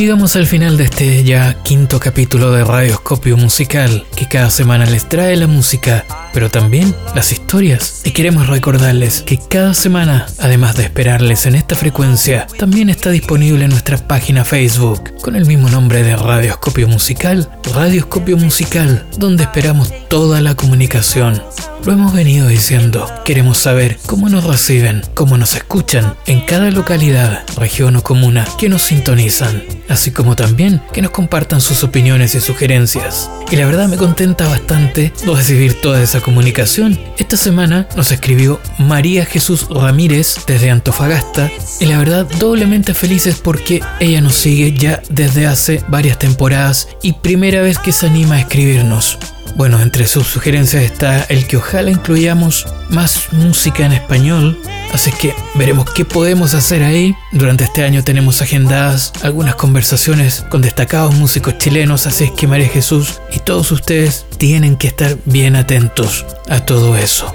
Llegamos al final de este ya quinto capítulo de Radioscopio Musical, que cada semana les trae la música, pero también las historias. Y queremos recordarles que cada semana, además de esperarles en esta frecuencia, también está disponible nuestra página Facebook, con el mismo nombre de Radioscopio Musical, Radioscopio Musical, donde esperamos toda la comunicación. Lo hemos venido diciendo, queremos saber cómo nos reciben, cómo nos escuchan en cada localidad, región o comuna que nos sintonizan, así como también que nos compartan sus opiniones y sugerencias. Y la verdad me contenta bastante recibir toda esa comunicación. Esta semana nos escribió María Jesús Ramírez desde Antofagasta y la verdad doblemente felices porque ella nos sigue ya desde hace varias temporadas y primera vez que se anima a escribirnos. Bueno, entre sus sugerencias está el que ojalá incluyamos más música en español, así que veremos qué podemos hacer ahí. Durante este año tenemos agendadas algunas conversaciones con destacados músicos chilenos, así es que María Jesús y todos ustedes tienen que estar bien atentos a todo eso.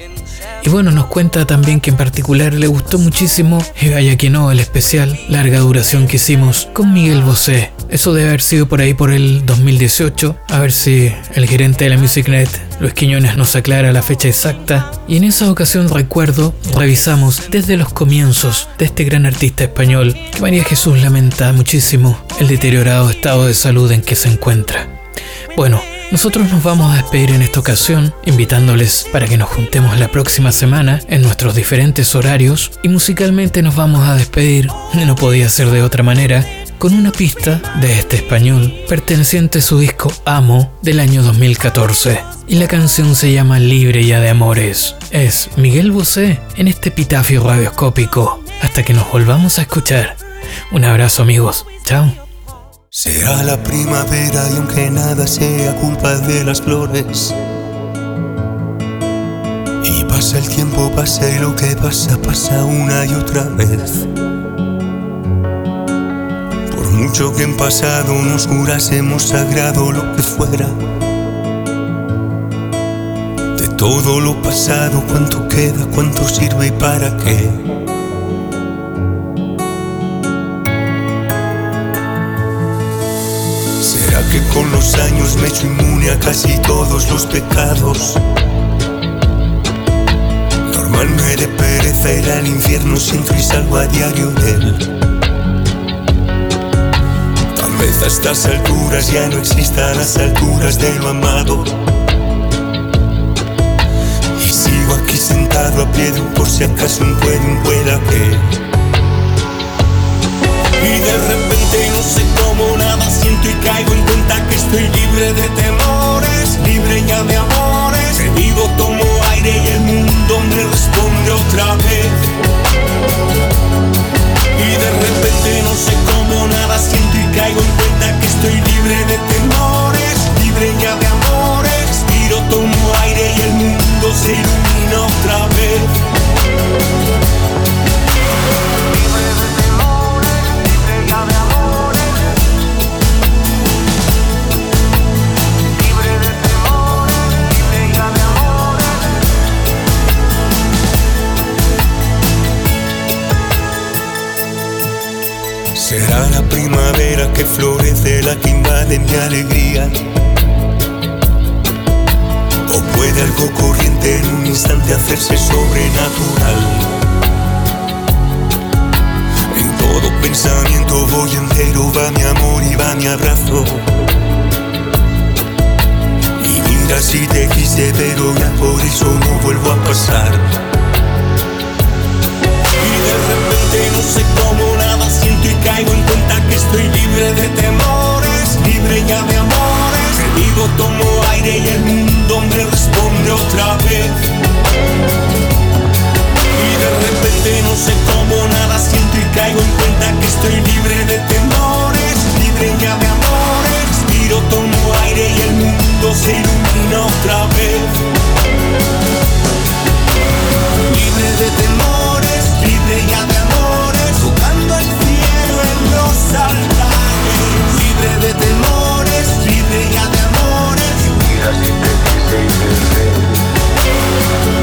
Y bueno, nos cuenta también que en particular le gustó muchísimo, y vaya que no, el especial larga duración que hicimos con Miguel Bosé. Eso debe haber sido por ahí por el 2018, a ver si el gerente de la MusicNet, Luis Quiñones, nos aclara la fecha exacta. Y en esa ocasión recuerdo, revisamos desde los comienzos de este gran artista español, que María Jesús lamenta muchísimo el deteriorado estado de salud en que se encuentra. Bueno, nosotros nos vamos a despedir en esta ocasión, invitándoles para que nos juntemos la próxima semana en nuestros diferentes horarios y musicalmente nos vamos a despedir, no podía ser de otra manera, con una pista de este español perteneciente a su disco Amo del año 2014. Y la canción se llama Libre ya de Amores. Es Miguel Bosé en este epitafio radioscópico. Hasta que nos volvamos a escuchar. Un abrazo amigos. Chao. Será la primavera y aunque nada sea culpa de las flores. Y pasa el tiempo, pasa y lo que pasa, pasa una y otra vez. Por mucho que en pasado nos jurásemos sagrado lo que fuera. De todo lo pasado, cuánto queda, cuánto sirve y para qué. ¿Será que con los años me he hecho inmune a casi todos los pecados? Normal me de pereza ir al infierno si entro y salgo a diario de él. Tal vez a estas alturas ya no existan las alturas de lo amado. Y sigo aquí sentado a pie de un por si acaso un puede, un pueda que. Y de repente no sé cómo nada siento y caigo en cuenta que estoy libre de temores, libre ya de amores. Que vivo, tomo aire y el mundo me responde otra vez. Y de repente no sé cómo nada siento y caigo en cuenta que estoy libre de temores, libre ya de amores. Respiro, tomo aire y el mundo se ilumina otra vez. Que florece la que invade mi alegría. O puede algo corriente en un instante hacerse sobrenatural. En todo pensamiento voy entero, va mi amor y va mi abrazo. Y mira si te quise, pero ya por eso no vuelvo a pasar. Y de repente no sé cómo caigo en cuenta que estoy libre de temores, libre ya de amores. Que vivo, tomo aire y el mundo me responde otra vez. Y de repente no sé cómo nada siento y caigo en cuenta que estoy libre de temores, libre ya de amores. Respiro, tomo aire y el mundo se ilumina otra vez. Libre de temores, libre ya de amores, libre de temores, libre ya de amores.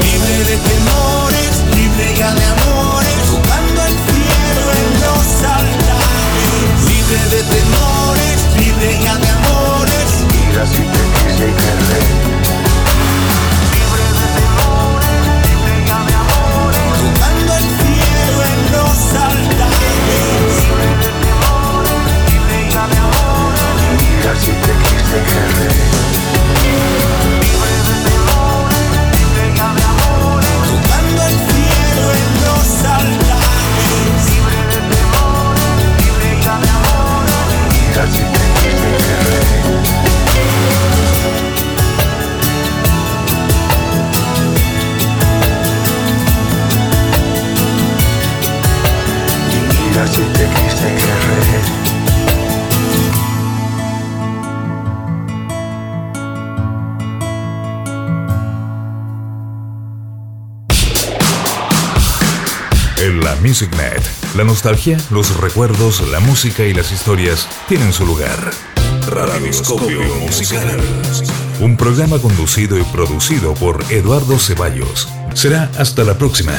Libre de temores, libre ya de amores, jugando el cielo en los altares. Libre de temores, libre ya de amores. Mira si te quise perder. Libre breve temor, libre cabe amores, buscando el cielo en dos alta, libre de temor, libre cabe amores, y mira si te quiste que re. MusicNet, la nostalgia, los recuerdos, la música y las historias tienen su lugar. Radioscopio Musical. Un programa conducido y producido por Eduardo Ceballos. Será hasta la próxima.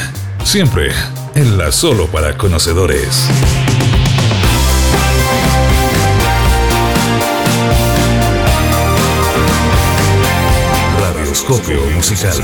Siempre en la solo para conocedores. Radioscopio Musical.